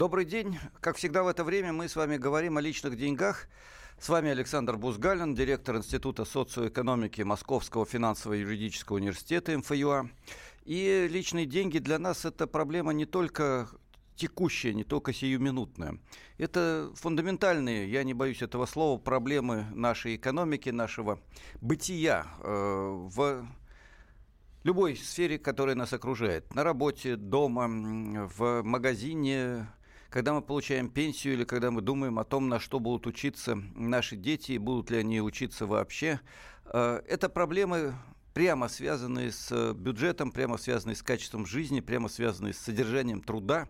Добрый день. Как всегда в это время мы с вами говорим о личных деньгах. С вами Александр Бузгалин, директор Института социоэкономики Московского финансово-юридического университета МФЮА. И личные деньги для нас это проблема не только текущая, не только сиюминутная. Это фундаментальные, я не боюсь этого слова, проблемы нашей экономики, нашего бытия э, в любой сфере, которая нас окружает. На работе, дома, в магазине, когда мы получаем пенсию или когда мы думаем о том, на что будут учиться наши дети, и будут ли они учиться вообще. Э, это проблемы прямо связанные с бюджетом, прямо связанные с качеством жизни, прямо связанные с содержанием труда.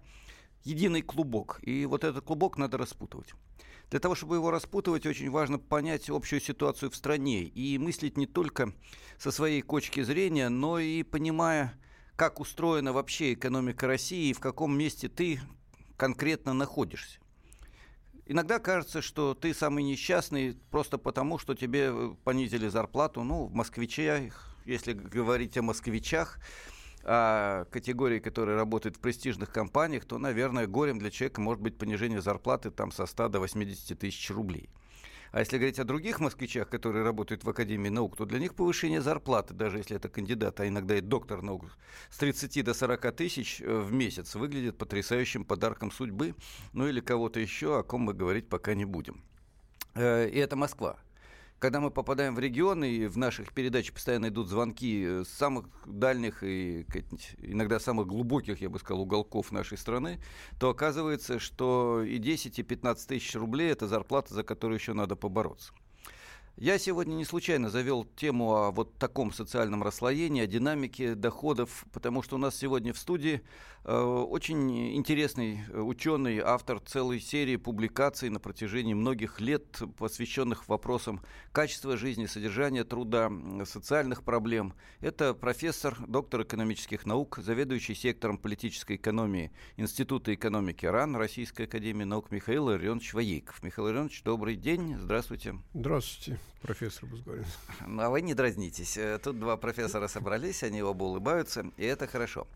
Единый клубок. И вот этот клубок надо распутывать. Для того, чтобы его распутывать, очень важно понять общую ситуацию в стране и мыслить не только со своей точки зрения, но и понимая, как устроена вообще экономика России и в каком месте ты конкретно находишься. Иногда кажется, что ты самый несчастный просто потому, что тебе э, понизили зарплату. Ну, в москвиче, если говорить о москвичах, о категории, которые работают в престижных компаниях, то, наверное, горем для человека может быть понижение зарплаты там со 100 до 80 тысяч рублей. А если говорить о других москвичах, которые работают в Академии наук, то для них повышение зарплаты, даже если это кандидат, а иногда и доктор наук, с 30 до 40 тысяч э, в месяц выглядит потрясающим подарком судьбы, ну или кого-то еще, о ком мы говорить пока не будем. Э, и это Москва когда мы попадаем в регионы, и в наших передачах постоянно идут звонки с самых дальних и иногда самых глубоких, я бы сказал, уголков нашей страны, то оказывается, что и 10, и 15 тысяч рублей – это зарплата, за которую еще надо побороться. Я сегодня не случайно завел тему о вот таком социальном расслоении, о динамике доходов, потому что у нас сегодня в студии э, очень интересный ученый, автор целой серии публикаций на протяжении многих лет, посвященных вопросам качества жизни, содержания труда, социальных проблем. Это профессор, доктор экономических наук, заведующий сектором политической экономии Института экономики РАН Российской академии наук Михаил Ильонович Воейков. Михаил Ильонович, добрый день, здравствуйте. Здравствуйте профессор Бузгарин. Ну, а вы не дразнитесь. Э, тут два профессора собрались, они оба улыбаются, и это хорошо.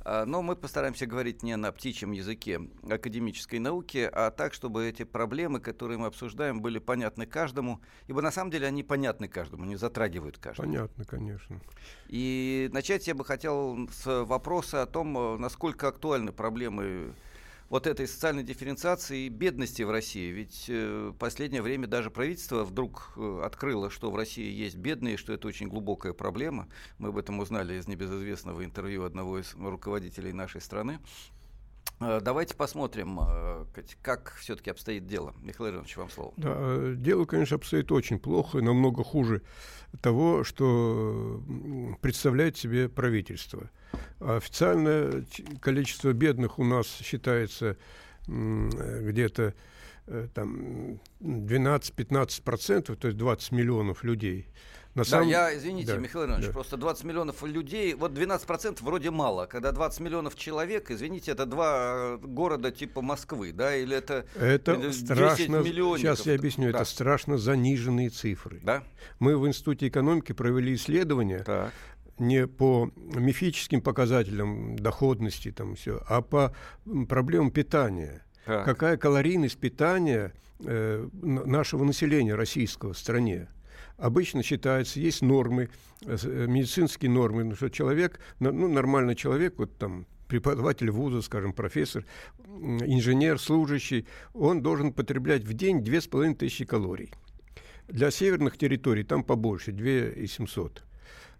А, но мы постараемся говорить не на птичьем языке академической науки, а так, чтобы эти проблемы, которые мы обсуждаем, были понятны каждому, ибо на самом деле они понятны каждому, они затрагивают каждого. Понятно, конечно. И начать я бы хотел с вопроса о том, э, насколько актуальны проблемы вот этой социальной дифференциации и бедности в России. Ведь э, последнее время даже правительство вдруг э, открыло, что в России есть бедные, что это очень глубокая проблема. Мы об этом узнали из небезызвестного интервью одного из руководителей нашей страны. Э, давайте посмотрим, как все-таки обстоит дело. Михаил Иванович, вам слово. Да, дело, конечно, обстоит очень плохо, намного хуже того, что представляет себе правительство. Официальное количество бедных у нас считается где-то э, там 12-15%, то есть 20 миллионов людей. На да, самом... я, извините, да, Михаил Иванович, да. просто 20 миллионов людей, вот 12% вроде мало, когда 20 миллионов человек, извините, это два города типа Москвы, да, или это Это страшно, сейчас я объясню, да. это страшно заниженные цифры. Да? Мы в Институте экономики провели исследование, так не по мифическим показателям доходности, там все, а по проблемам питания. Так. Какая калорийность питания э, нашего населения российского в стране? Обычно считается, есть нормы, э, э медицинские нормы, ну, что человек, ну, нормальный человек, вот там преподаватель вуза, скажем, профессор, инженер, служащий, он должен потреблять в день 2500 калорий. Для северных территорий там побольше, 2700.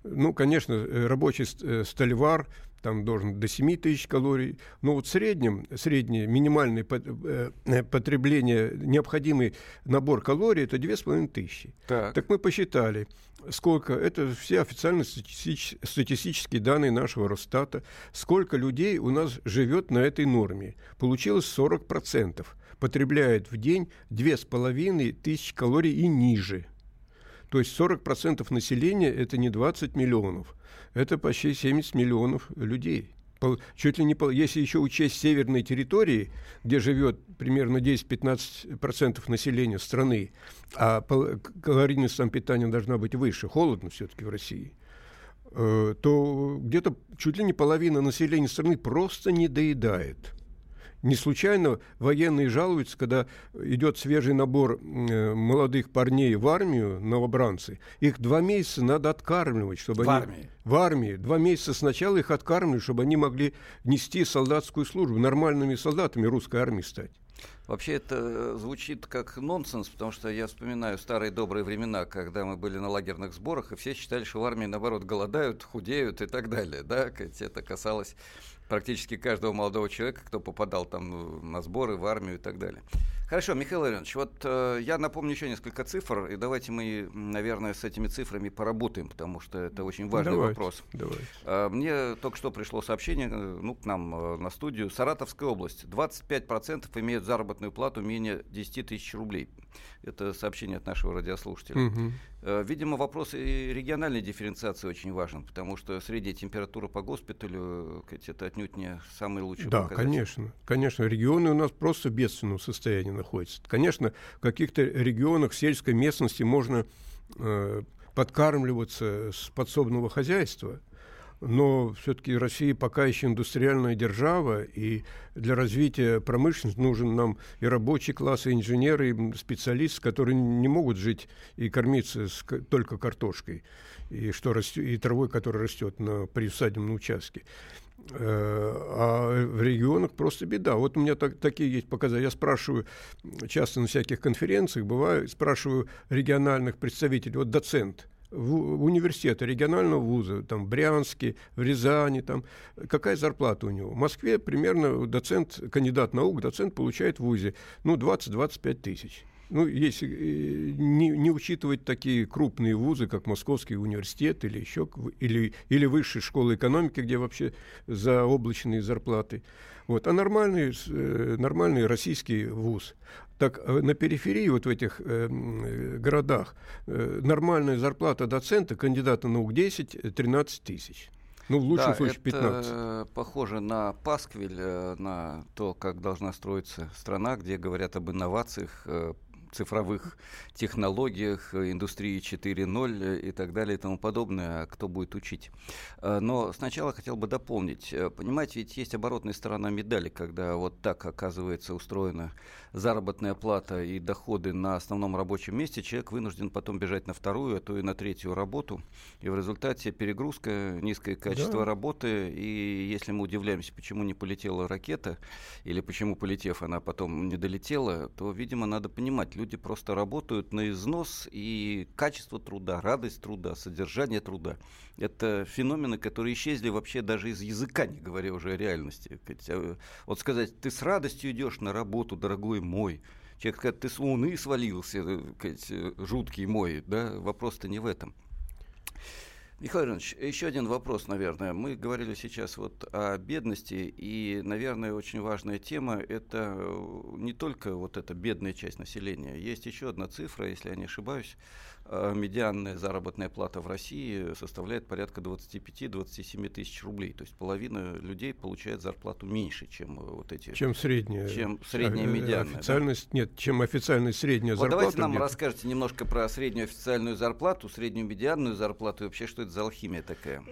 Ну, конечно, э, рабочий стальвар там должен до 7 тысяч калорий. Но вот в среднем, среднее минимальное э, потребление, необходимый набор калорий, это 2,5 тысячи. Так. так мы посчитали, сколько, это все официальные статистические данные нашего Росстата, сколько людей у нас живет на этой норме. Получилось 40%. Потребляет в день 2,5 тысячи калорий и ниже. То есть 40% населения – это не 20 миллионов, это почти 70 миллионов людей. Чуть ли не пол, если еще учесть северные территории, где живет примерно 10-15% населения страны, а калорийность там питания должна быть выше, холодно все-таки в России, э, то где-то чуть ли не половина населения страны просто не доедает. Не случайно военные жалуются, когда идет свежий набор э, молодых парней в армию, новобранцы. Их два месяца надо откармливать, чтобы в они... армии? В армии. Два месяца сначала их откармливают, чтобы они могли нести солдатскую службу, нормальными солдатами русской армии стать. Вообще это звучит как нонсенс, потому что я вспоминаю старые добрые времена, когда мы были на лагерных сборах, и все считали, что в армии, наоборот, голодают, худеют и так далее. Да? Это касалось практически каждого молодого человека, кто попадал там на сборы, в армию и так далее. Хорошо, Михаил Иванович, вот э, я напомню еще несколько цифр, и давайте мы, наверное, с этими цифрами поработаем, потому что это очень важный давайте, вопрос. Давайте. Э, мне только что пришло сообщение, э, ну, к нам э, на студию, Саратовская область, 25% имеют заработную плату менее 10 тысяч рублей. Это сообщение от нашего радиослушателя. Угу. Э, видимо, вопрос и региональной дифференциации очень важен, потому что средняя температура по госпиталю это отнюдь не самый лучший Да, показатель. конечно. Конечно, регионы у нас просто в бедственном состоянии находятся. Конечно, в каких-то регионах сельской местности можно э, подкармливаться с подсобного хозяйства, но все-таки Россия пока еще индустриальная держава, и для развития промышленности нужен нам и рабочий класс, и инженеры, и специалисты, которые не могут жить и кормиться с, только картошкой, и, что растет, и травой, которая растет на приусадебном участке. Э, а в регионах просто беда. Вот у меня так, такие есть показатели. Я спрашиваю часто на всяких конференциях, бываю, спрашиваю региональных представителей, вот доцент – в университета регионального вуза, там, в Брянске, в Рязани, там, какая зарплата у него? В Москве примерно доцент, кандидат наук, доцент получает в вузе, ну, 20-25 тысяч. Ну, если э, не, не учитывать такие крупные вузы, как Московский университет или еще, или, или высшие школы экономики, где вообще заоблачные зарплаты. Вот. А нормальный, э, нормальный российский вуз. Так э, на периферии, вот в этих э, городах, э, нормальная зарплата доцента, кандидата наук 10-13 тысяч. Ну, в лучшем да, случае 15. Это похоже на пасквиль, э, на то, как должна строиться страна, где говорят об инновациях, цифровых технологиях, э, индустрии 4.0 э, и так далее и тому подобное, а кто будет учить. Э, но сначала хотел бы дополнить. Понимаете, ведь есть оборотная сторона медали, когда вот так оказывается устроена заработная плата и доходы на основном рабочем месте, человек вынужден потом бежать на вторую, а то и на третью работу. И в результате перегрузка, низкое качество да. работы. И если мы удивляемся, почему не полетела ракета, или почему, полетев, она потом не долетела, то, видимо, надо понимать, люди просто работают на износ, и качество труда, радость труда, содержание труда – это феномены, которые исчезли вообще даже из языка, не говоря уже о реальности. А, вот сказать, ты с радостью идешь на работу, дорогой мой, Человек сказать, ты с луны свалился, сказать, жуткий мой, да, вопрос-то не в этом. Михаил Иванович, еще один вопрос, наверное. Мы говорили сейчас вот о бедности, и, наверное, очень важная тема – это э, не только вот эта бедная часть населения. Есть еще одна цифра, если я не ошибаюсь, медианная заработная плата в России составляет порядка 25-27 тысяч рублей. То есть половина людей получает зарплату меньше, чем э, вот эти... Чем средняя. Чем средняя э, медианная. Официальность, да? Нет, чем официальная средняя вот зарплата. Давайте нам расскажете немножко про среднюю официальную зарплату, среднюю медианную зарплату и вообще, что это за алхимия такая.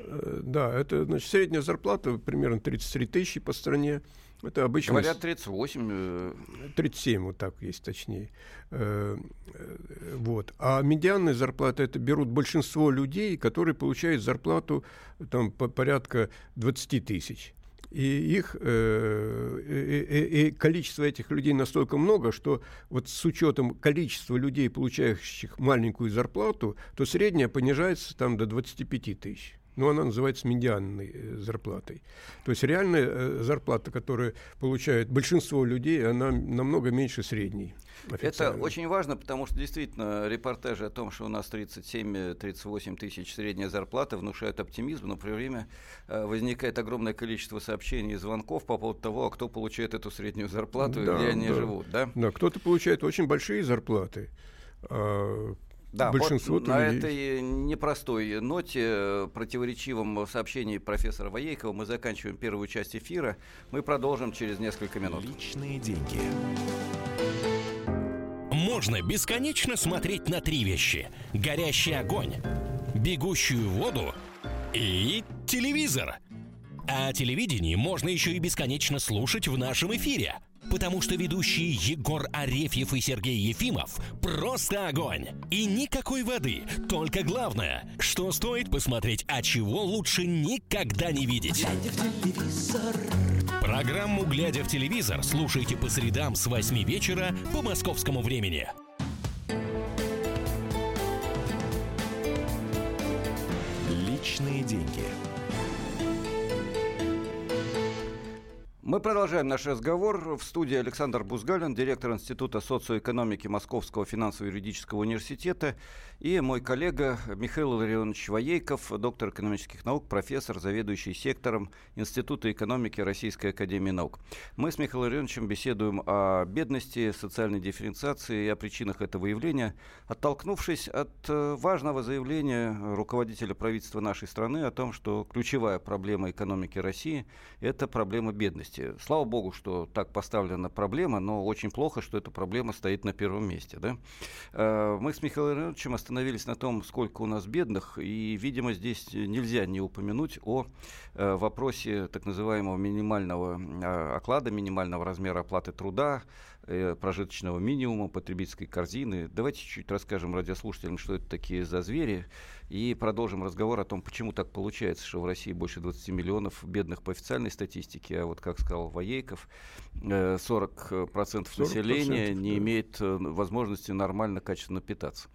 Да, это значит средняя зарплата примерно 33 тысячи по стране. Это обычно... Говорят 38. 37, вот так есть точнее. Э, э, вот. А медианная зарплата, это берут большинство людей, которые получают зарплату там, по порядка 20 тысяч. И их э, и, и количество этих людей настолько много, что вот с учетом количества людей, получающих маленькую зарплату, то средняя понижается там до 25 тысяч но она называется медианной э, зарплатой. То есть реальная э, зарплата, которую получает большинство людей, она намного меньше средней. Это очень важно, потому что действительно репортажи о том, что у нас 37-38 тысяч средняя зарплата, внушают оптимизм, но при время э, возникает огромное количество сообщений и звонков по поводу того, а кто получает эту среднюю зарплату да, и где они да. живут. Да, да кто-то получает очень большие зарплаты, а да, большинство вот на этой непростой ноте, э, противоречивом сообщении профессора Воейкова мы заканчиваем первую часть эфира. Мы продолжим через несколько минут. Личные деньги. Можно бесконечно смотреть на три вещи. Горящий огонь, бегущую воду и телевизор – А телевидение можно еще и бесконечно слушать в нашем эфире. Потому что ведущие Егор Арефьев и Сергей Ефимов просто огонь. И никакой воды, только главное, что стоит посмотреть, а чего лучше никогда не видеть. Программу «Глядя в телевизор» слушайте по средам с 8 вечера по московскому времени. Личные деньги. Мы продолжаем наш разговор. В студии Александр Бузгалин, директор Института социоэкономики Московского финансово-юридического университета, и мой коллега Михаил Илларионович Воейков, доктор экономических наук, профессор, заведующий сектором Института экономики Российской академии наук. Мы с Михаилом Илларионовичем беседуем о бедности, социальной дифференциации и о причинах этого явления, оттолкнувшись от э, важного заявления руководителя правительства нашей страны о том, что ключевая проблема экономики России – это проблема бедности. Слава богу, что так поставлена проблема, но очень плохо, что эта проблема стоит на первом месте. Да? Э, мы с Михаилом Ивановичем остановились на том, сколько у нас бедных, и, видимо, здесь нельзя не упомянуть о э, вопросе так называемого минимального э, оклада, минимального размера оплаты труда, прожиточного минимума, потребительской корзины. Давайте чуть расскажем радиослушателям, что это такие за звери, и продолжим разговор о том, почему так получается, что в России больше 20 миллионов бедных по официальной статистике, а вот, как сказал Воейков, 40%, 40% населения не да. имеет э, возможности нормально, качественно питаться.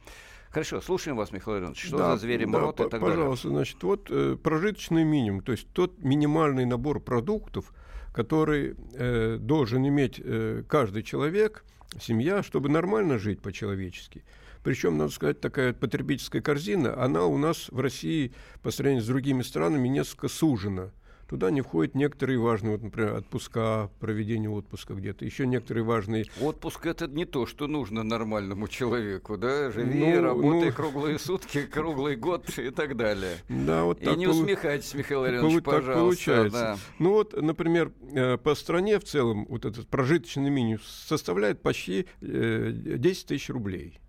Хорошо, слушаем вас, Михаил Иванович. Что да, за звери да, мрот и так пожалуйста, далее? значит, вот э, прожиточный минимум, то есть тот минимальный набор продуктов, который э, должен иметь э, каждый человек, семья, чтобы нормально жить по-человечески. Причем, надо сказать, такая потребительская корзина, она у нас в России по сравнению с другими странами несколько сужена. Туда не входят некоторые важные, вот, например, отпуска, проведение отпуска где-то, еще некоторые важные... Отпуск это не то, что нужно нормальному человеку, да? Живи, ну, работай ну... круглые сутки, круглый год и так далее. Да, вот и так не полу... усмехайтесь, Михаил пожалуйста. Так получается. Да. Ну вот, например, э, по стране в целом вот этот прожиточный минимум составляет почти 10 э, тысяч рублей.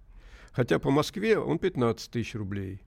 Хотя по Москве он 15 тысяч рублей.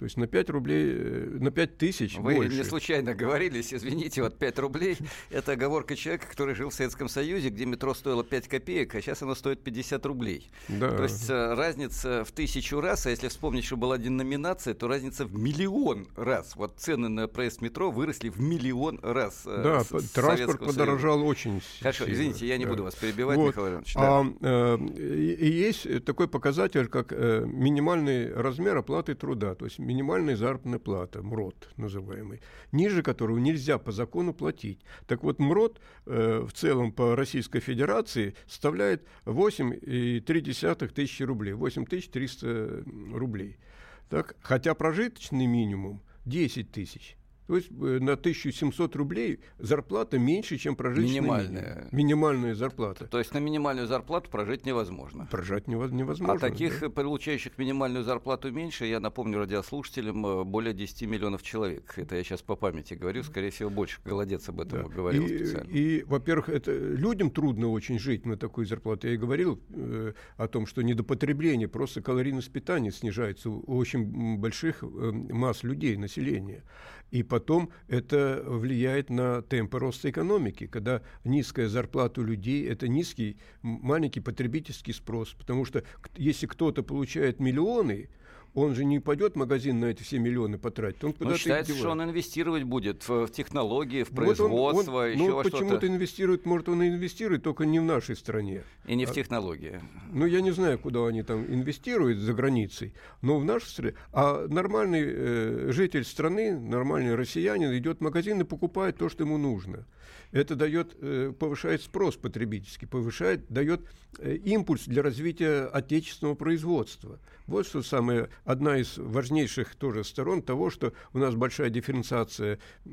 То есть на 5 рублей, э, на 5 тысяч Вы больше. не случайно говорились, извините, вот 5 рублей – это оговорка человека, который жил в Советском Союзе, где метро стоило 5 копеек, а сейчас оно стоит 50 рублей. Да. То есть э, разница в тысячу раз, а если вспомнить, что была деноминация, то разница в миллион раз. Вот цены на проезд метро выросли в миллион раз. Э, да, транспорт подорожал Союза. очень Хорошо, сильно. извините, я не да. буду вас перебивать, вот. Михаил Иванович. Да. А, э, и есть такой показатель, как э, минимальный размер оплаты труда. То есть минимальная заработная плата, МРОД называемый, ниже которого нельзя по закону платить. Так вот, МРОД э, в целом по Российской Федерации составляет 8,3 тысячи рублей, 8300 рублей. Так, хотя прожиточный минимум 10 тысяч. То есть э, на 1700 рублей зарплата меньше, чем прожиточная минимальная. Минимум. Минимальная зарплата. То есть на минимальную зарплату прожить невозможно. Прожить невозможно. А таких, да. получающих минимальную зарплату меньше, я напомню радиослушателям, э, более 10 миллионов человек. Это я сейчас по памяти говорю, скорее всего, больше. Голодец об этом да. говорил и, специально. И, во-первых, это людям трудно очень жить на такой зарплате. Я и говорил э, о том, что недопотребление, просто калорийность питания снижается у очень больших э, масс людей, населения. И потом это влияет на темпы роста экономики, когда низкая зарплата у людей – это низкий, маленький потребительский спрос. Потому что если кто-то получает миллионы, он же не пойдет в магазин на эти все миллионы потратить. Он куда-то считается, что он инвестировать будет в, в технологии, в производство, вот он, он, еще ну, во почему-то инвестирует, может, он инвестирует только не в нашей стране. И не в а, технологии. Ну, я не знаю, куда они там инвестируют за границей, но в нашей стране. А нормальный э, житель страны, нормальный россиянин идет в магазин и покупает то, что ему нужно. Это дает, э, повышает спрос потребительский, повышает, дает э, импульс для развития отечественного производства. Вот что самое, одна из важнейших тоже сторон того, что у нас большая дифференциация э,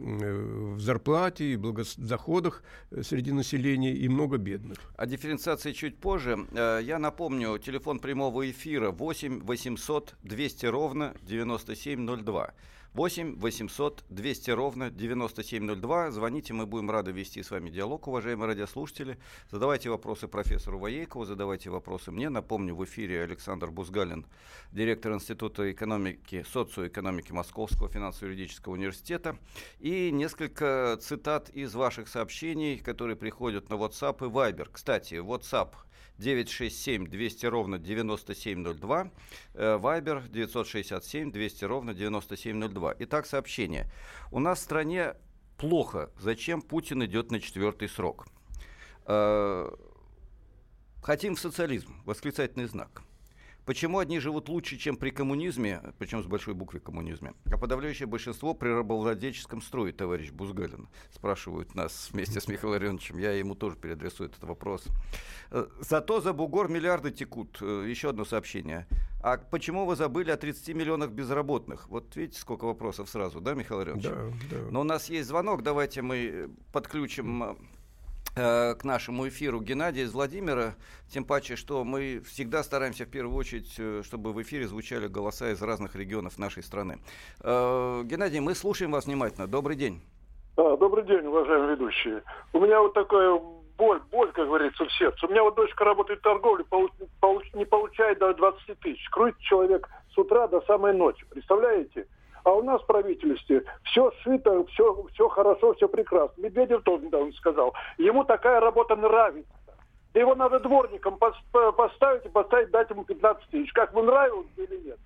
в зарплате и доходах среди населения и много бедных. О дифференциации чуть позже. Я напомню, телефон прямого эфира 8 800 200 ровно 9702. 8 800 200 ровно 9702. Звоните, мы будем рады вести с вами диалог, уважаемые радиослушатели. Задавайте вопросы профессору Воейкову, задавайте вопросы мне. Напомню, в эфире Александр Бузгалин, директор Института экономики, социоэкономики Московского финансово-юридического университета. И несколько цитат из ваших сообщений, которые приходят на WhatsApp и Viber. Кстати, WhatsApp 967 200 ровно 9702, Вайбер 967 200 ровно 9702. Итак, сообщение. У нас в стране плохо. Зачем Путин идет на четвертый срок? Э, хотим в социализм. Восклицательный знак. Почему одни живут лучше, чем при коммунизме, причем с большой буквы коммунизме, а подавляющее большинство при рабовладельческом строе, товарищ Бузгалин? Спрашивают нас вместе с Михаилом Леонидовичем. Я ему тоже переадресую этот вопрос. Э, зато за бугор миллиарды текут. Э, еще одно сообщение. А почему вы забыли о 30 миллионах безработных? Вот видите, сколько вопросов сразу, да, Михаил Леонидович? Да, да. Но у нас есть звонок, давайте мы подключим Э, к нашему эфиру Геннадия из Владимира, тем паче, что мы всегда стараемся в первую очередь, э, чтобы в эфире звучали голоса из разных регионов нашей страны. Э, Геннадий, мы слушаем вас внимательно. Добрый день. Добрый день, уважаемые ведущие. У меня вот такая боль, боль, как говорится, в сердце. У меня вот дочка работает в торговле, не получает до 20 тысяч. Крутит человек с утра до самой ночи. Представляете? А у нас в правительстве все шито, все, все хорошо, все прекрасно. Медведев тоже недавно сказал. Ему такая работа нравится. Да его надо дворником поставить и поставить, дать ему 15 тысяч. Как бы нравилось или нет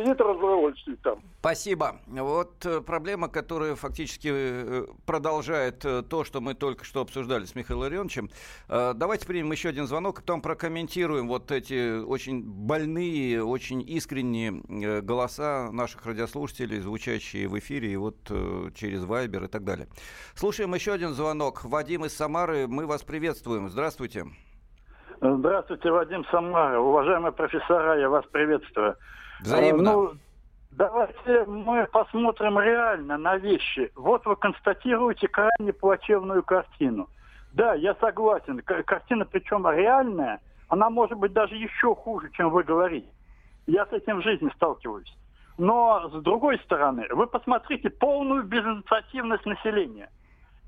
сидит разговольствует там. Спасибо. Вот э, проблема, которая фактически э, продолжает э, то, что мы только что обсуждали с Михаилом Ильичем. Давайте примем еще один звонок, и потом прокомментируем вот эти очень больные, очень искренние голоса наших радиослушателей, звучащие в эфире и вот через Вайбер и так далее. Слушаем еще один звонок. Вадим из Самары, мы вас приветствуем. Здравствуйте. Здравствуйте, Вадим Самара. Уважаемые профессора, я вас приветствую. Взаимно. Ну, давайте мы посмотрим реально на вещи. Вот вы констатируете крайне плачевную картину. Да, я согласен. Картина, причем реальная, она может быть даже еще хуже, чем вы говорите. Я с этим в жизни сталкиваюсь. Но, с другой стороны, вы посмотрите полную безинициативность населения.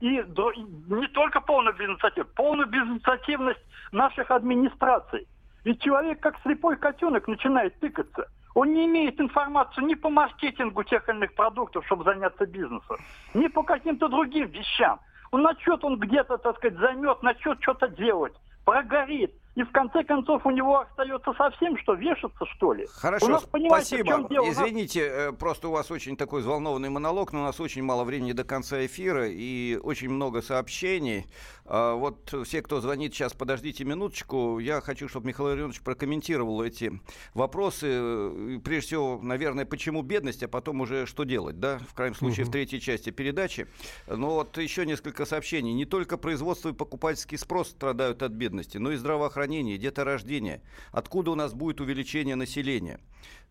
И не только полную безинициативность, полную безинициативность наших администраций. Ведь человек, как слепой котенок, начинает тыкаться – он не имеет информации ни по маркетингу тех или иных продуктов, чтобы заняться бизнесом, ни по каким-то другим вещам. Он на счет он где-то, так сказать, займет, на счет что-то делать, прогорит. И в конце концов у него остается совсем что, вешаться, что ли? Хорошо, у нас, спасибо. Чем дело? Извините, нас... просто у вас очень такой взволнованный монолог, но у нас очень мало времени до конца эфира и очень много сообщений. А, вот все, кто звонит сейчас, подождите минуточку. Я хочу, чтобы Михаил Ильич прокомментировал эти вопросы. Прежде всего, наверное, почему бедность, а потом уже что делать, да? В крайнем случае, угу. в третьей части передачи. Но вот еще несколько сообщений. Не только производство и покупательский спрос страдают от бедности, но и здравоохранение деторождения. Откуда у нас будет увеличение населения?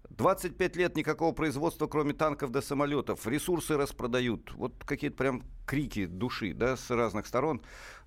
25 лет никакого производства, кроме танков до самолетов. Ресурсы распродают. Вот какие-то прям крики души да, с разных сторон.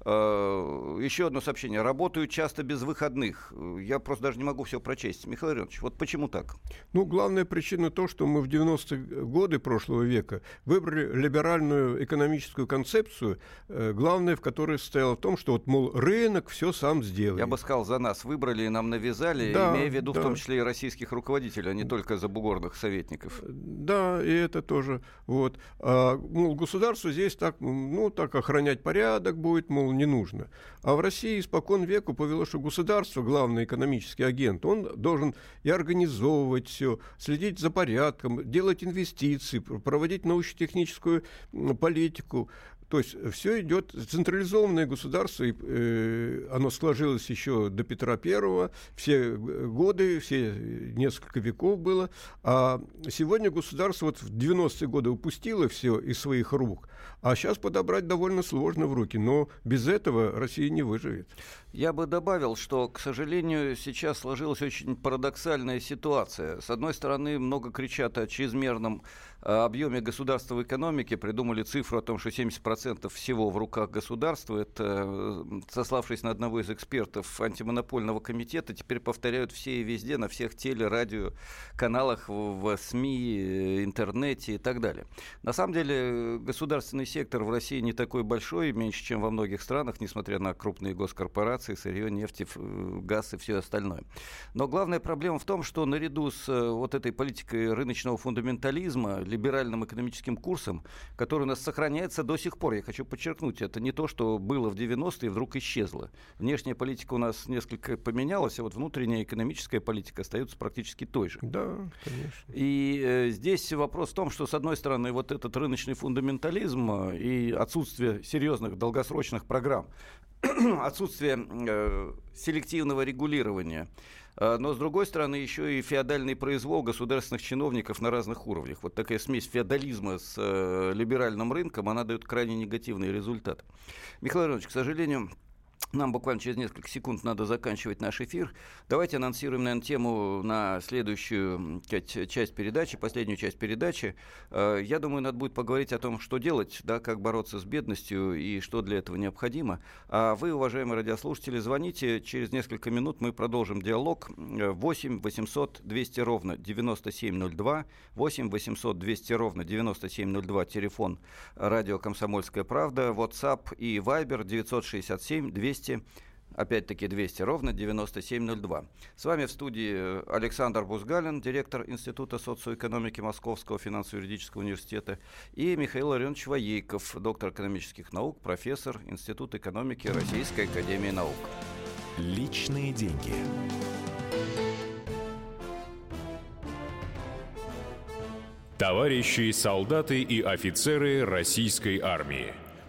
Э, еще одно сообщение. Работаю часто без выходных. Я просто даже не могу все прочесть. Михаил Иванович, вот почему так? Ну, главная причина то, что мы в 90-е годы прошлого века выбрали либеральную экономическую концепцию, э, главное в которой состояло в том, что вот, мол, рынок все сам сделает. Я бы сказал, за нас выбрали и нам навязали, да, имея в виду да. в том числе и российских руководителей, а не только забугорных советников. Да, и это тоже. Вот. А, мол, государство здесь так, ну, так охранять порядок будет, мол, не нужно. А в России испокон веку повело, что государство, главный экономический агент, он должен и организовывать все, следить за порядком, делать инвестиции, проводить научно-техническую политику, то есть все идет централизованное государство, и, э, оно сложилось еще до Петра Первого, все годы, все несколько веков было, а сегодня государство вот в 90-е годы упустило все из своих рук, а сейчас подобрать довольно сложно в руки, но без этого Россия не выживет. Я бы добавил, что, к сожалению, сейчас сложилась очень парадоксальная ситуация. С одной стороны, много кричат о чрезмерном э, объеме государства в экономике, придумали цифру о том, что 70% 70% всего в руках государства. Это, сославшись на одного из экспертов антимонопольного комитета, теперь повторяют все и везде, на всех теле, радио, каналах, в СМИ, интернете и так далее. На самом деле государственный сектор в России не такой большой, меньше, чем во многих странах, несмотря на крупные госкорпорации, сырье, нефть, газ и все остальное. Но главная проблема в том, что наряду с э, вот этой политикой рыночного фундаментализма, либеральным экономическим курсом, который у нас сохраняется до сих пор, я хочу подчеркнуть, это не то, что было в 90-е и вдруг исчезло. Внешняя политика у нас несколько поменялась, а вот внутренняя экономическая политика остается практически той же. Да, конечно. И э, здесь вопрос в том, что, с одной стороны, вот этот рыночный фундаментализм э, и отсутствие серьезных долгосрочных программ, отсутствие э, селективного регулирования, э, но, с другой стороны, еще и феодальный произвол государственных чиновников на разных уровнях. Вот такая смесь феодализма с э, либеральным рынком, она дает крайне негативный результат. Михаил Иванович, к сожалению, нам буквально через несколько секунд надо заканчивать наш эфир. Давайте анонсируем, наверное, тему на следующую часть передачи, последнюю часть передачи. Э, я думаю, надо будет поговорить о том, что делать, да, как бороться с бедностью и что для этого необходимо. А вы, уважаемые радиослушатели, звоните. Через несколько минут мы продолжим диалог. 8 800 200 ровно 9702. 8 800 200 ровно 9702. Телефон радио «Комсомольская правда». WhatsApp и Viber 967 200 200 опять-таки 200 ровно 9702. С вами в студии Александр Бузгалин, директор Института социоэкономики Московского финансово-юридического университета, и Михаил Ларионович Воейков, доктор экономических наук, профессор Института экономики Российской академии наук. Личные деньги. Товарищи солдаты и офицеры российской армии –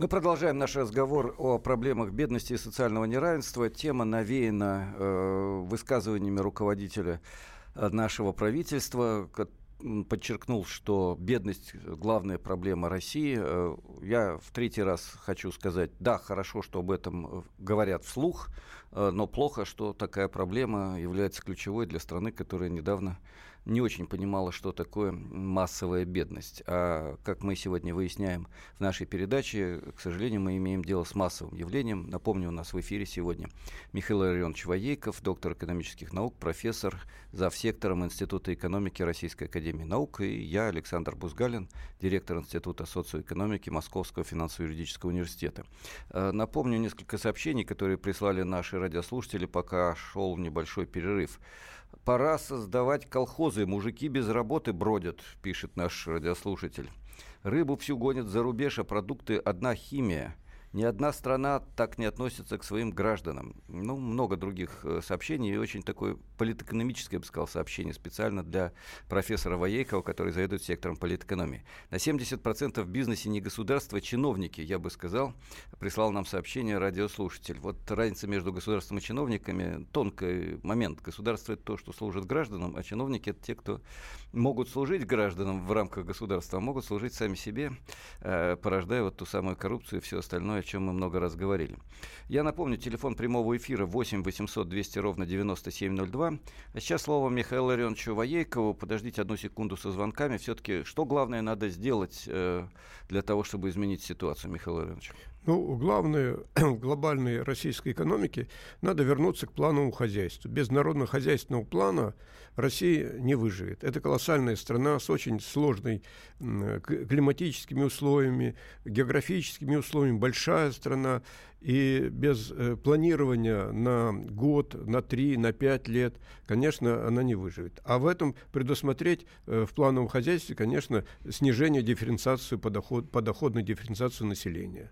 Мы продолжаем наш разговор о проблемах бедности и социального неравенства. Тема навеяна э, высказываниями руководителя э, нашего правительства, подчеркнул, что бедность – главная проблема России. Э, я в третий раз хочу сказать, да, хорошо, что об этом э, говорят вслух, но плохо, что такая проблема является ключевой для страны, которая недавно не очень понимала, что такое массовая бедность. А как мы сегодня выясняем в нашей передаче, к сожалению, мы имеем дело с массовым явлением. Напомню, у нас в эфире сегодня Михаил Ильонович Воейков, доктор экономических наук, профессор зав. сектором Института экономики Российской Академии Наук, и я, Александр Бузгалин, директор Института социоэкономики Московского финансово-юридического университета. Э, напомню несколько сообщений, которые прислали наши радиослушатели, пока шел небольшой перерыв. Пора создавать колхозы. Мужики без работы бродят, пишет наш радиослушатель. Рыбу всю гонят за рубеж, а продукты одна химия – ни одна страна так не относится к своим гражданам. Ну, много других э, сообщений и очень такое политэкономическое, я бы сказал, сообщение специально для профессора Воейкова, который заведует сектором политэкономии. На 70% в бизнесе не государство, а чиновники, я бы сказал, прислал нам сообщение радиослушатель. Вот разница между государством и чиновниками, тонкий момент. Государство – это то, что служит гражданам, а чиновники – это те, кто могут служить гражданам в рамках государства, а могут служить сами себе, э, порождая вот ту самую коррупцию и все остальное, о чем мы много раз говорили. Я напомню, телефон прямого эфира 8 800 200 ровно 9702. А сейчас слово Михаилу Ларионовичу Воейкову. Подождите одну секунду со звонками. Все-таки что главное надо сделать э, для того, чтобы изменить ситуацию, Михаил Ларионович? Ну, главное, глобальной российской экономике надо вернуться к плановому хозяйству. Без народно-хозяйственного плана Россия не выживет. Это колоссальная страна с очень сложными климатическими условиями, географическими условиями, большая страна. И без э, планирования на год, на три, на пять лет, конечно, она не выживет. А в этом предусмотреть э, в плановом хозяйстве, конечно, снижение дифференциации подоход, подоходной дифференциации населения.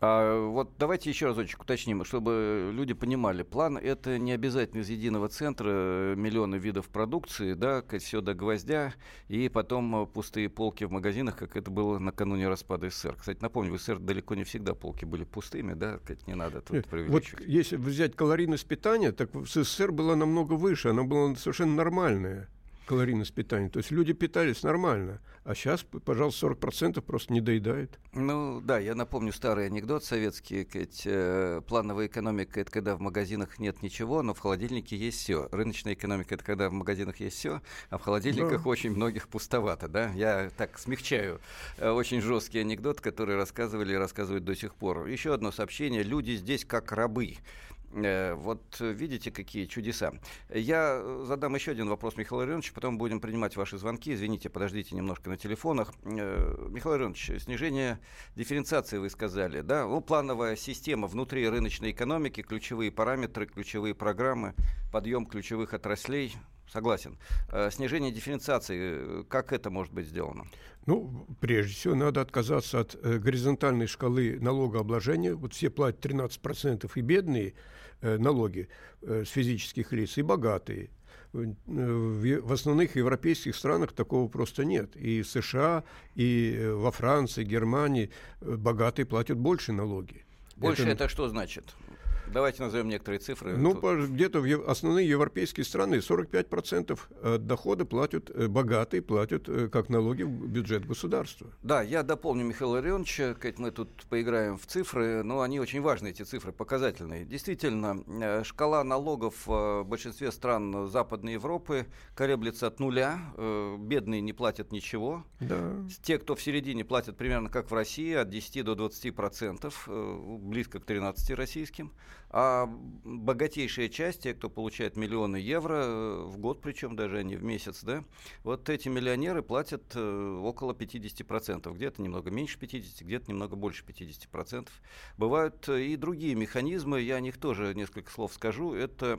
А вот давайте еще разочек уточним, чтобы люди понимали. План — это не обязательно из единого центра э, миллионы видов продукции, да, все до гвоздя, и потом пустые полки в магазинах, как это было накануне распада СССР. Кстати, напомню, в СССР далеко не всегда полки были пустыми, да, как не надо тут Вот если взять калорийность питания, так в СССР была намного выше, она была совершенно нормальная калорийность питания. То есть люди питались нормально, а сейчас, пожалуйста, 40% просто не доедают. Ну да, я напомню старый анекдот советский. Ведь, э, плановая экономика – это когда в магазинах нет ничего, но в холодильнике есть все. Рыночная экономика – это когда в магазинах есть все, а в холодильниках да. очень многих пустовато. Да? Я так смягчаю э, очень жесткий анекдот, который рассказывали и рассказывают до сих пор. Еще одно сообщение. Люди здесь как рабы. Э, вот видите, какие чудеса. Я задам еще один вопрос Михаилу Ильич, потом будем принимать ваши звонки. Извините, подождите немножко на телефонах. Э, Михаил Ильич, снижение дифференциации вы сказали, да? Ну, плановая система внутри рыночной экономики, ключевые параметры, ключевые программы, подъем ключевых отраслей. Согласен. Э, снижение дифференциации, как это может быть сделано? Ну, прежде всего, надо отказаться от э, горизонтальной шкалы налогообложения. Вот все платят 13% и бедные э, налоги э, с физических лиц, и богатые. В, основных европейских странах такого просто нет. И в США, и э, во Франции, Германии э, богатые платят больше налоги. Больше это, это что значит? Давайте назовем некоторые цифры. Ну, где-то в основные европейские страны 45% дохода платят э, богатые, платят э, как налоги в бюджет государства. Да, я дополню Михаила Ильича, мы тут поиграем в цифры, но они очень важны, эти цифры, показательные. Действительно, э, шкала налогов в большинстве стран Западной Европы колеблется от нуля, бедные не платят ничего. Да. Те, кто в середине, платят примерно как в России, от 10 до 20%, близко к 13 российским. А богатейшая часть, те, кто получает миллионы евро э, в год, причем даже не в месяц, да, вот эти миллионеры платят э, около 50%. Где-то немного меньше 50%, где-то немного больше 50%. Бывают э, и другие механизмы, я о них тоже несколько слов скажу. Это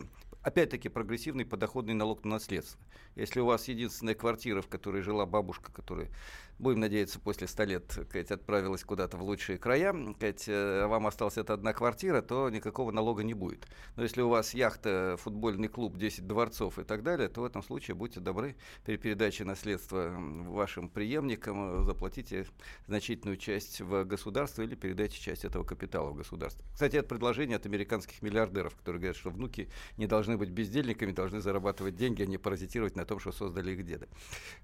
опять-таки прогрессивный подоходный налог на наследство. Если у вас единственная квартира, в которой жила бабушка, которая будем надеяться, после 100 лет Кать, отправилась куда-то в лучшие края, Кать, э, вам осталась эта одна квартира, то никакого налога не будет. Но если у вас яхта, футбольный клуб, 10 дворцов и так далее, то в этом случае будьте добры, при передаче наследства вашим преемникам заплатите значительную часть в государство или передайте часть этого капитала в государство. Кстати, это предложение от американских миллиардеров, которые говорят, что внуки не должны быть бездельниками, должны зарабатывать деньги, а не паразитировать на том, что создали их деды.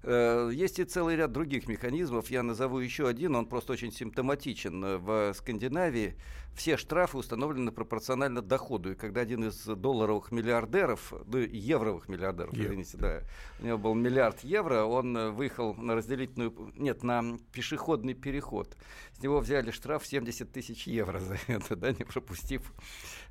Э, есть и целый ряд других механизмов, механизмов. Я назову еще один, он просто очень симптоматичен. В Скандинавии все штрафы установлены пропорционально доходу. И когда один из долларовых миллиардеров, ну, евровых миллиардеров, Евро. извините, да, у него был миллиард евро, он выехал на разделительную, нет, на пешеходный переход. С него взяли штраф 70 тысяч евро за это, да, не пропустив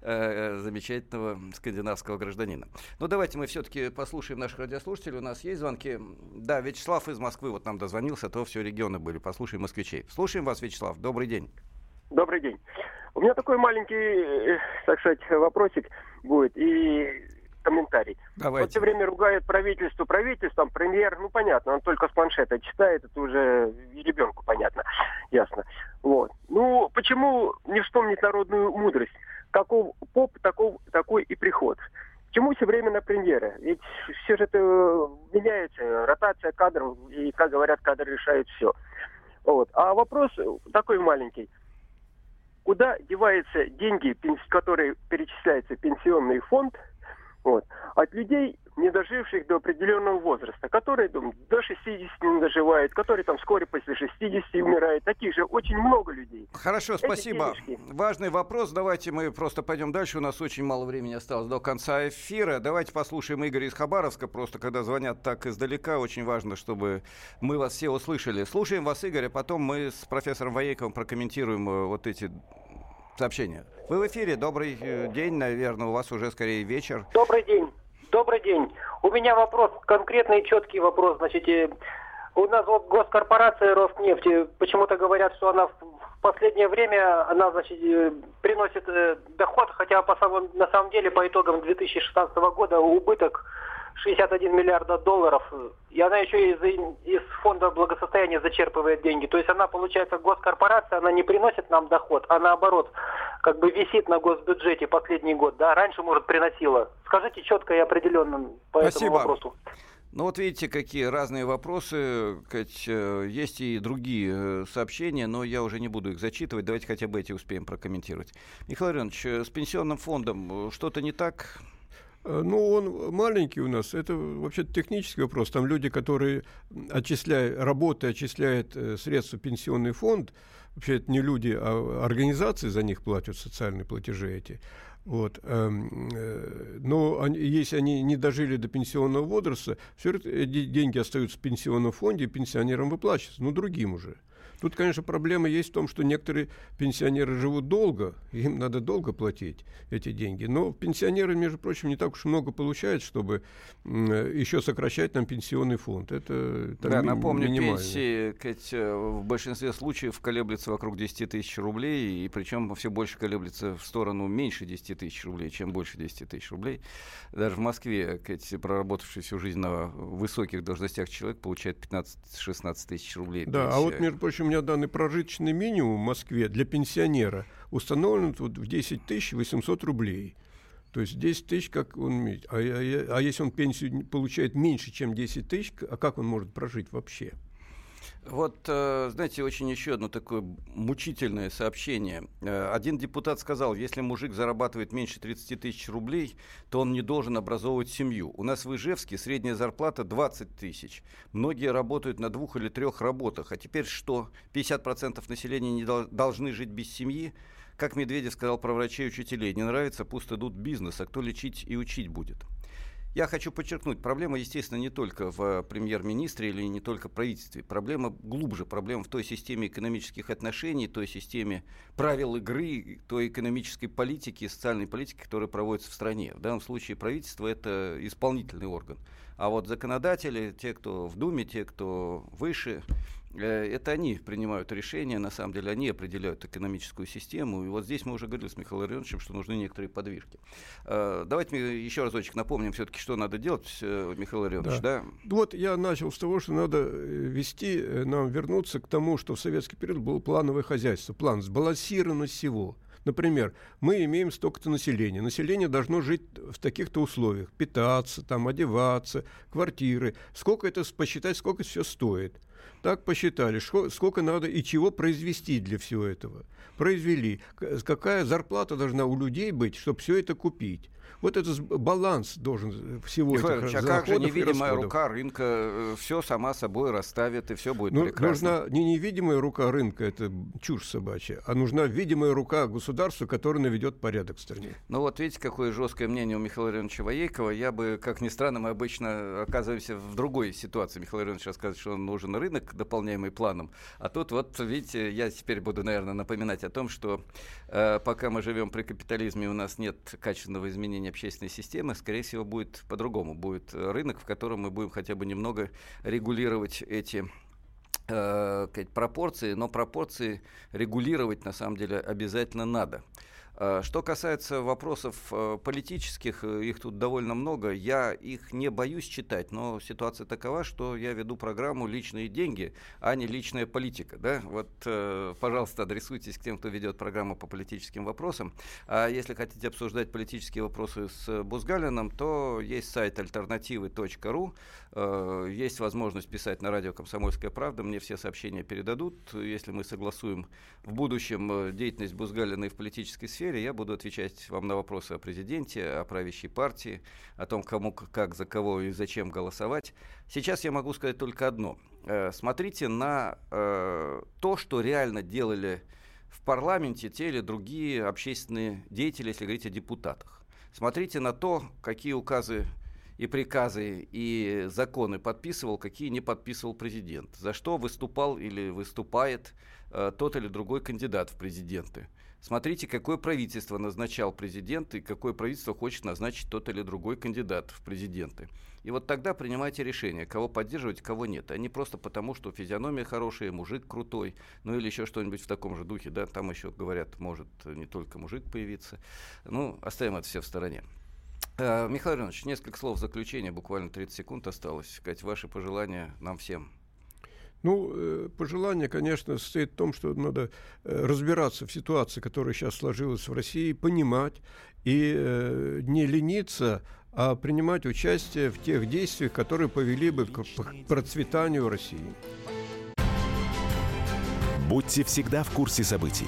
э, замечательного скандинавского гражданина. Ну, давайте мы все-таки послушаем наших радиослушателей. У нас есть звонки. Да, Вячеслав из Москвы вот нам дозвонился, а то все регионы были. Послушаем москвичей. Слушаем вас, Вячеслав. Добрый день. Добрый день. У меня такой маленький, э, так сказать, вопросик будет и комментарий. Давайте. Вот все время ругают правительство правительством, премьер, ну понятно, он только с планшета читает, это уже и ребенку понятно, ясно. Вот. Ну, почему не вспомнить народную мудрость? Каков поп, таков, такой и приход. Чему все время на премьера? Ведь все же это меняется, ротация кадров, и, как говорят, кадры решают все. Вот. А вопрос такой маленький. Куда деваются деньги, которые перечисляются в пенсионный фонд – вот. От людей, не доживших до определенного возраста, которые там, до 60 не доживают, которые там вскоре после 60 умирают. Таких же очень много людей. Хорошо, Эти спасибо. Денежки. Важный вопрос. Давайте мы просто пойдем дальше. У нас очень мало времени осталось до конца эфира. Давайте послушаем Игоря из Хабаровска. Просто когда звонят так издалека, очень важно, чтобы мы вас все услышали. Слушаем вас, Игорь, а потом мы с профессором Воейковым прокомментируем э, вот эти сообщение. Вы в эфире. Добрый э, день, наверное, у вас уже скорее вечер. Добрый день. Добрый день. У меня вопрос, конкретный четкий вопрос. Значит, э, у нас вот госкорпорация Роснефть, почему-то говорят, что она в последнее время она, значит, э, приносит доход, хотя по самому, на самом деле по итогам 2016 года убыток 61 миллиарда долларов, и она еще из, из фонда благосостояния зачерпывает деньги. То есть она, получается, госкорпорация, она не приносит нам доход, а наоборот, как бы висит на госбюджете последний год. Да, раньше, может, приносила. Скажите четко и определенно по Спасибо. этому вопросу. Ну вот видите, какие разные вопросы. Э, есть и другие э, сообщения, но я уже не буду их зачитывать. Давайте хотя бы эти успеем прокомментировать. Михаил Иванович, э, с пенсионным фондом что-то не так? Ну, он маленький у нас. Это вообще технический вопрос. Там люди, которые отчисляют, работая, отчисляют средства в пенсионный фонд, вообще это не люди, а организации за них платят социальные платежи эти. Вот. Эм, э, но они, если они не дожили до пенсионного возраста, все эти деньги остаются в пенсионном фонде, пенсионерам выплачиваются, но другим уже. Тут, конечно, проблема есть в том, что некоторые пенсионеры живут долго, им надо долго платить эти деньги. Но пенсионеры, между прочим, не так уж много получают, чтобы еще сокращать нам пенсионный фонд. Это да, ми- напомню, пенсии Кать, э, в большинстве случаев колеблются вокруг 10 тысяч рублей, и причем все больше колеблется в сторону меньше 10 тысяч рублей, чем больше 10 тысяч рублей. Даже в Москве, Кать, проработавший всю жизнь на высоких должностях человек получает 15-16 тысяч рублей. Да, пенсии. а вот, между прочим, у меня данный прожиточный минимум в Москве для пенсионера установлен вот в 10 800 рублей. То есть 10 тысяч, как он... А, а, а если он пенсию получает меньше, чем 10 тысяч, а как он может прожить вообще? Вот, э, знаете, очень еще одно такое мучительное сообщение. Э, один депутат сказал, если мужик зарабатывает меньше 30 тысяч рублей, то он не должен образовывать семью. У нас в Ижевске средняя зарплата 20 тысяч. Многие работают на двух или трех работах. А теперь что? 50% населения не должны жить без семьи? Как Медведев сказал про врачей и учителей, не нравится, пусть идут бизнес, а кто лечить и учить будет? Я хочу подчеркнуть, проблема, естественно, не только в премьер-министре или не только в правительстве. Проблема глубже. Проблема в той системе экономических отношений, той системе правил игры, той экономической политики, социальной политики, которая проводится в стране. В данном случае правительство – это исполнительный орган. А вот законодатели, те, кто в Думе, те, кто выше, Э, это они принимают решения, на самом деле они определяют экономическую систему. И вот здесь мы уже говорили с Михаилом Ильичем, что нужны некоторые подвижки. Э, давайте еще разочек напомним все-таки, что надо делать, э, Михаил Ильич. Да. Да? Вот я начал с того, что надо вести, нам вернуться к тому, что в советский период было плановое хозяйство, план сбалансированность всего. Например, мы имеем столько-то населения. Население должно жить в таких-то условиях. Питаться, там, одеваться, квартиры. Сколько это посчитать, сколько это все стоит. Так посчитали, сколько надо и чего произвести для всего этого. Произвели. Какая зарплата должна у людей быть, чтобы все это купить. Вот этот баланс должен всего Михаил этих а как же невидимая рука рынка э, все сама собой расставит, и все будет ну, прекрасно? Нужна не невидимая рука рынка, это чушь собачья, а нужна видимая рука государства, которая наведет порядок в стране. Ну вот видите, какое жесткое мнение у Михаила Ивановича Воейкова. Я бы, как ни странно, мы обычно оказываемся в другой ситуации. Михаил Иванович рассказывает, что нужен рынок, дополняемый планом. А тут вот, видите, я теперь буду, наверное, напоминать о том, что э, пока мы живем при капитализме, у нас нет качественного изменения общественной системы, скорее всего, будет по-другому. Будет рынок, в котором мы будем хотя бы немного регулировать эти э, пропорции, но пропорции регулировать на самом деле обязательно надо. Э, что касается вопросов э, политических, э, их тут довольно много. Я их не боюсь читать, но ситуация такова, что я веду программу «Личные деньги», а не «Личная политика». Да? Вот, пожалуйста, адресуйтесь к тем, кто ведет программу по политическим вопросам. А если хотите обсуждать политические вопросы с Бузгалином, то есть сайт альтернативы.ру, есть возможность писать на радио «Комсомольская правда». Мне все сообщения передадут. Если мы согласуем в будущем деятельность Бузгалина и в политической сфере, я буду отвечать вам на вопросы о президенте, о правящей партии, о том, кому, как, за кого и зачем голосовать. Сейчас я могу сказать только одно. Э, смотрите на э, то, что реально делали в парламенте те или другие общественные деятели, если говорить о депутатах. Смотрите на то, какие указы и приказы, и законы подписывал, какие не подписывал президент. За что выступал или выступает э, тот или другой кандидат в президенты. Смотрите, какое правительство назначал президент и какое правительство хочет назначить тот или другой кандидат в президенты. И вот тогда принимайте решение, кого поддерживать, кого нет. А не просто потому, что физиономия хорошая, мужик крутой, ну или еще что-нибудь в таком же духе. Да? Там еще, говорят, может не только мужик появиться. Ну, оставим это все в стороне. Э, Михаил Иванович, несколько слов заключения, буквально 30 секунд осталось. Сказать ваши пожелания нам всем. Ну, э, пожелание, конечно, состоит в том, что надо э, разбираться в ситуации, которая сейчас сложилась в России, понимать и не лениться, а принимать участие в тех действиях, которые повели бы к процветанию России. Будьте всегда в курсе событий.